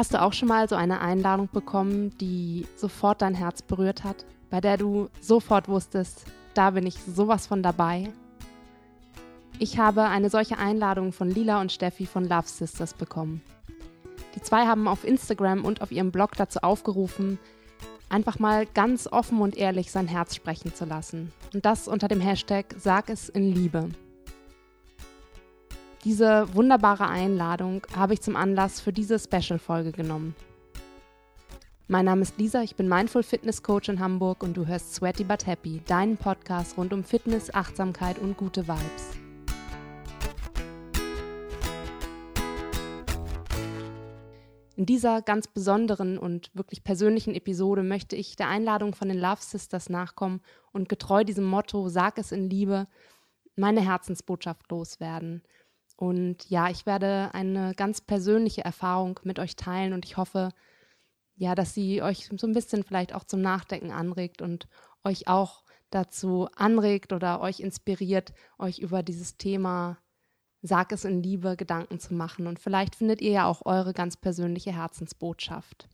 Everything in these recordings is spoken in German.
Hast du auch schon mal so eine Einladung bekommen, die sofort dein Herz berührt hat, bei der du sofort wusstest, da bin ich sowas von dabei? Ich habe eine solche Einladung von Lila und Steffi von Love Sisters bekommen. Die zwei haben auf Instagram und auf ihrem Blog dazu aufgerufen, einfach mal ganz offen und ehrlich sein Herz sprechen zu lassen. Und das unter dem Hashtag Sag es in Liebe. Diese wunderbare Einladung habe ich zum Anlass für diese Special-Folge genommen. Mein Name ist Lisa, ich bin Mindful Fitness Coach in Hamburg und du hörst Sweaty But Happy, deinen Podcast rund um Fitness, Achtsamkeit und gute Vibes. In dieser ganz besonderen und wirklich persönlichen Episode möchte ich der Einladung von den Love Sisters nachkommen und getreu diesem Motto Sag es in Liebe meine Herzensbotschaft loswerden – und ja, ich werde eine ganz persönliche Erfahrung mit euch teilen und ich hoffe, ja, dass sie euch so ein bisschen vielleicht auch zum Nachdenken anregt und euch auch dazu anregt oder euch inspiriert, euch über dieses Thema Sag es in Liebe Gedanken zu machen. Und vielleicht findet ihr ja auch eure ganz persönliche Herzensbotschaft.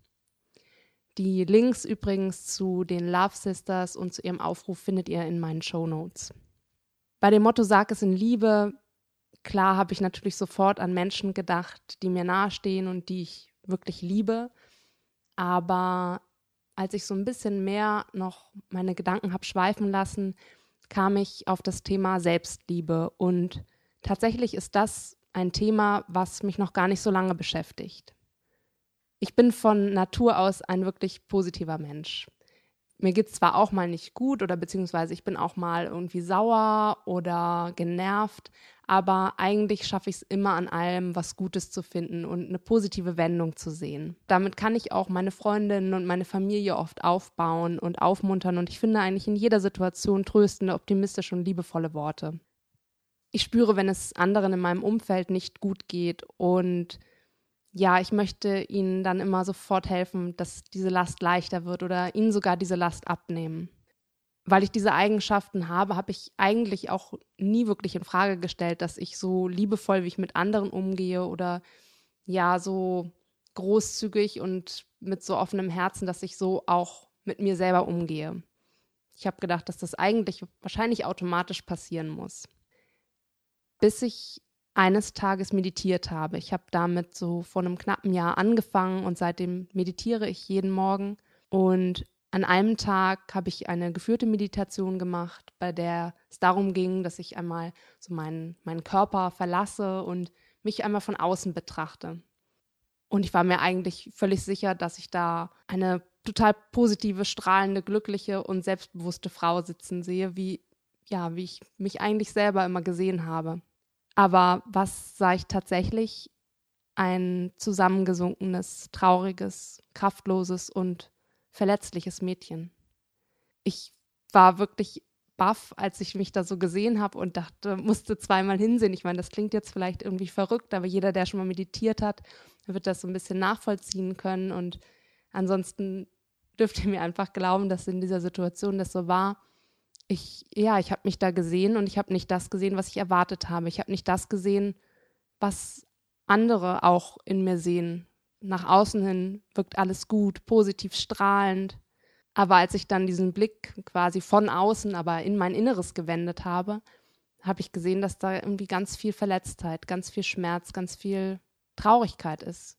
Die Links übrigens zu den Love Sisters und zu ihrem Aufruf findet ihr in meinen Show Notes. Bei dem Motto Sag es in Liebe Klar habe ich natürlich sofort an Menschen gedacht, die mir nahestehen und die ich wirklich liebe. Aber als ich so ein bisschen mehr noch meine Gedanken habe schweifen lassen, kam ich auf das Thema Selbstliebe. Und tatsächlich ist das ein Thema, was mich noch gar nicht so lange beschäftigt. Ich bin von Natur aus ein wirklich positiver Mensch. Mir geht es zwar auch mal nicht gut oder beziehungsweise ich bin auch mal irgendwie sauer oder genervt, aber eigentlich schaffe ich es immer an allem, was Gutes zu finden und eine positive Wendung zu sehen. Damit kann ich auch meine Freundinnen und meine Familie oft aufbauen und aufmuntern und ich finde eigentlich in jeder Situation tröstende, optimistische und liebevolle Worte. Ich spüre, wenn es anderen in meinem Umfeld nicht gut geht und ja, ich möchte ihnen dann immer sofort helfen, dass diese Last leichter wird oder ihnen sogar diese Last abnehmen weil ich diese Eigenschaften habe, habe ich eigentlich auch nie wirklich in Frage gestellt, dass ich so liebevoll, wie ich mit anderen umgehe oder ja, so großzügig und mit so offenem Herzen, dass ich so auch mit mir selber umgehe. Ich habe gedacht, dass das eigentlich wahrscheinlich automatisch passieren muss. Bis ich eines Tages meditiert habe. Ich habe damit so vor einem knappen Jahr angefangen und seitdem meditiere ich jeden Morgen. Und an einem Tag habe ich eine geführte Meditation gemacht, bei der es darum ging, dass ich einmal so meinen, meinen Körper verlasse und mich einmal von außen betrachte. Und ich war mir eigentlich völlig sicher, dass ich da eine total positive, strahlende, glückliche und selbstbewusste Frau sitzen sehe, wie, ja, wie ich mich eigentlich selber immer gesehen habe. Aber was sah ich tatsächlich? Ein zusammengesunkenes, trauriges, kraftloses und verletzliches Mädchen. Ich war wirklich baff, als ich mich da so gesehen habe und dachte, musste zweimal hinsehen. Ich meine, das klingt jetzt vielleicht irgendwie verrückt, aber jeder, der schon mal meditiert hat, wird das so ein bisschen nachvollziehen können. Und ansonsten dürft ihr mir einfach glauben, dass in dieser Situation das so war. Ich, ja, ich habe mich da gesehen und ich habe nicht das gesehen, was ich erwartet habe. Ich habe nicht das gesehen, was andere auch in mir sehen, nach außen hin wirkt alles gut, positiv strahlend. Aber als ich dann diesen Blick quasi von außen, aber in mein Inneres gewendet habe, habe ich gesehen, dass da irgendwie ganz viel Verletztheit, ganz viel Schmerz, ganz viel Traurigkeit ist.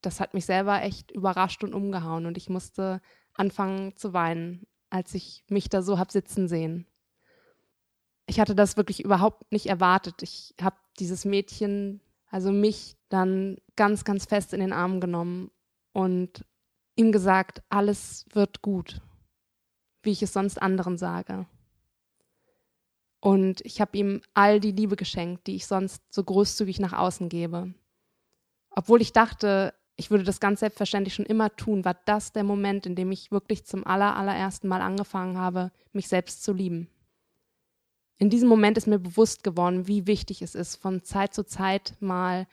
Das hat mich selber echt überrascht und umgehauen und ich musste anfangen zu weinen, als ich mich da so habe sitzen sehen. Ich hatte das wirklich überhaupt nicht erwartet. Ich habe dieses Mädchen also mich dann ganz, ganz fest in den Arm genommen und ihm gesagt, alles wird gut, wie ich es sonst anderen sage. Und ich habe ihm all die Liebe geschenkt, die ich sonst so großzügig nach außen gebe. Obwohl ich dachte, ich würde das ganz selbstverständlich schon immer tun, war das der Moment, in dem ich wirklich zum aller, allerersten Mal angefangen habe, mich selbst zu lieben in diesem Moment ist mir bewusst geworden, wie wichtig es ist, von Zeit zu Zeit mal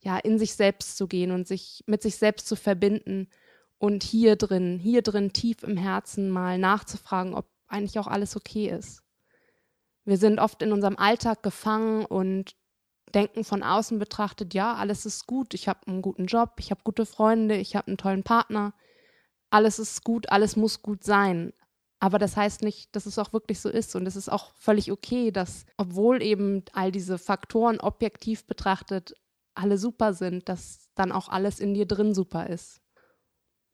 ja in sich selbst zu gehen und sich mit sich selbst zu verbinden und hier drin, hier drin tief im Herzen mal nachzufragen, ob eigentlich auch alles okay ist. Wir sind oft in unserem Alltag gefangen und denken von außen betrachtet, ja, alles ist gut, ich habe einen guten Job, ich habe gute Freunde, ich habe einen tollen Partner, alles ist gut, alles muss gut sein. Aber das heißt nicht, dass es auch wirklich so ist. Und es ist auch völlig okay, dass, obwohl eben all diese Faktoren objektiv betrachtet alle super sind, dass dann auch alles in dir drin super ist.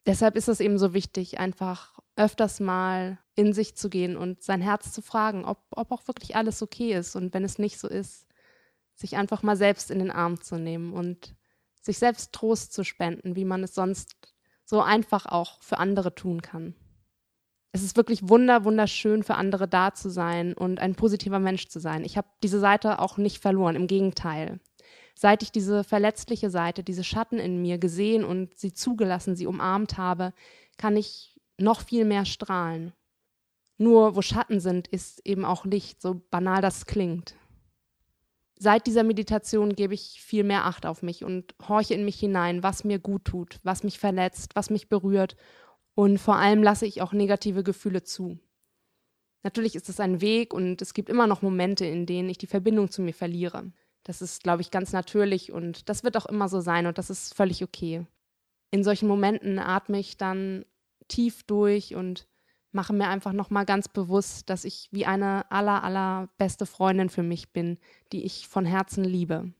Deshalb ist es eben so wichtig, einfach öfters mal in sich zu gehen und sein Herz zu fragen, ob, ob auch wirklich alles okay ist. Und wenn es nicht so ist, sich einfach mal selbst in den Arm zu nehmen und sich selbst Trost zu spenden, wie man es sonst so einfach auch für andere tun kann. Es ist wirklich wunder, wunderschön für andere da zu sein und ein positiver Mensch zu sein. Ich habe diese Seite auch nicht verloren, im Gegenteil. Seit ich diese verletzliche Seite, diese Schatten in mir gesehen und sie zugelassen, sie umarmt habe, kann ich noch viel mehr strahlen. Nur wo Schatten sind, ist eben auch Licht, so banal das klingt. Seit dieser Meditation gebe ich viel mehr Acht auf mich und horche in mich hinein, was mir gut tut, was mich verletzt, was mich berührt und vor allem lasse ich auch negative Gefühle zu. Natürlich ist es ein Weg und es gibt immer noch Momente, in denen ich die Verbindung zu mir verliere. Das ist, glaube ich, ganz natürlich und das wird auch immer so sein und das ist völlig okay. In solchen Momenten atme ich dann tief durch und mache mir einfach nochmal ganz bewusst, dass ich wie eine aller, aller beste Freundin für mich bin, die ich von Herzen liebe.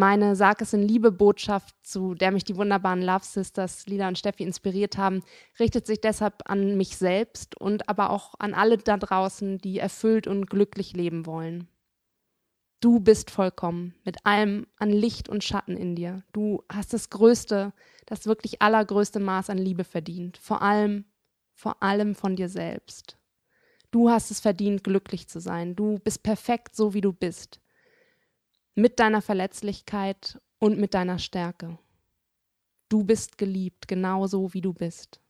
Meine Sag es in Liebe Botschaft, zu der mich die wunderbaren Love Sisters Lila und Steffi inspiriert haben, richtet sich deshalb an mich selbst und aber auch an alle da draußen, die erfüllt und glücklich leben wollen. Du bist vollkommen, mit allem an Licht und Schatten in dir. Du hast das größte, das wirklich allergrößte Maß an Liebe verdient. Vor allem vor allem von dir selbst. Du hast es verdient, glücklich zu sein. Du bist perfekt, so wie du bist. Mit deiner Verletzlichkeit und mit deiner Stärke. Du bist geliebt, genauso wie du bist.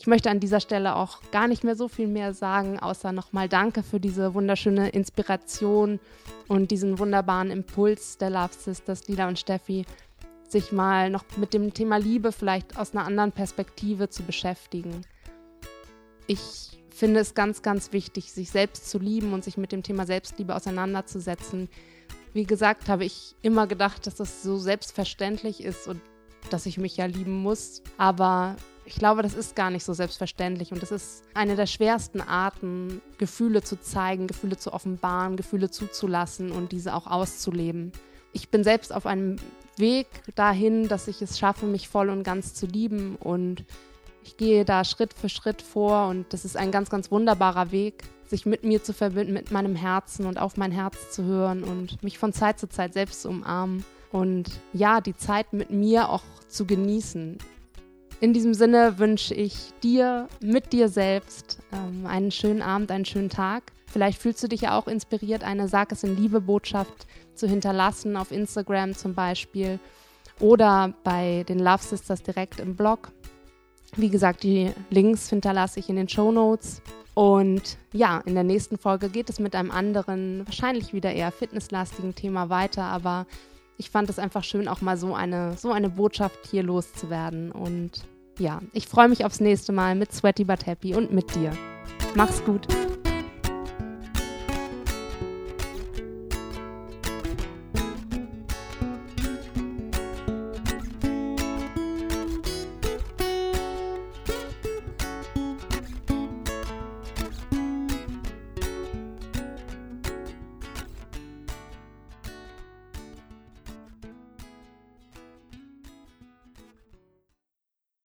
Ich möchte an dieser Stelle auch gar nicht mehr so viel mehr sagen, außer nochmal Danke für diese wunderschöne Inspiration und diesen wunderbaren Impuls der Love Sisters, Lila und Steffi, sich mal noch mit dem Thema Liebe vielleicht aus einer anderen Perspektive zu beschäftigen. Ich finde es ganz, ganz wichtig, sich selbst zu lieben und sich mit dem Thema Selbstliebe auseinanderzusetzen. Wie gesagt, habe ich immer gedacht, dass das so selbstverständlich ist und dass ich mich ja lieben muss. Aber ich glaube, das ist gar nicht so selbstverständlich und das ist eine der schwersten Arten, Gefühle zu zeigen, Gefühle zu offenbaren, Gefühle zuzulassen und diese auch auszuleben. Ich bin selbst auf einem Weg dahin, dass ich es schaffe, mich voll und ganz zu lieben. Und ich gehe da Schritt für Schritt vor und das ist ein ganz, ganz wunderbarer Weg, sich mit mir zu verbinden, mit meinem Herzen und auf mein Herz zu hören und mich von Zeit zu Zeit selbst zu umarmen und ja, die Zeit mit mir auch zu genießen. In diesem Sinne wünsche ich dir mit dir selbst ähm, einen schönen Abend, einen schönen Tag. Vielleicht fühlst du dich ja auch inspiriert, eine Sag es in Liebe Botschaft zu hinterlassen, auf Instagram zum Beispiel oder bei den Love Sisters direkt im Blog. Wie gesagt, die Links hinterlasse ich in den Show Notes. Und ja, in der nächsten Folge geht es mit einem anderen, wahrscheinlich wieder eher fitnesslastigen Thema weiter, aber ich fand es einfach schön, auch mal so eine, so eine Botschaft hier loszuwerden. Und ja, ich freue mich aufs nächste Mal mit Sweaty But Happy und mit dir. Mach's gut.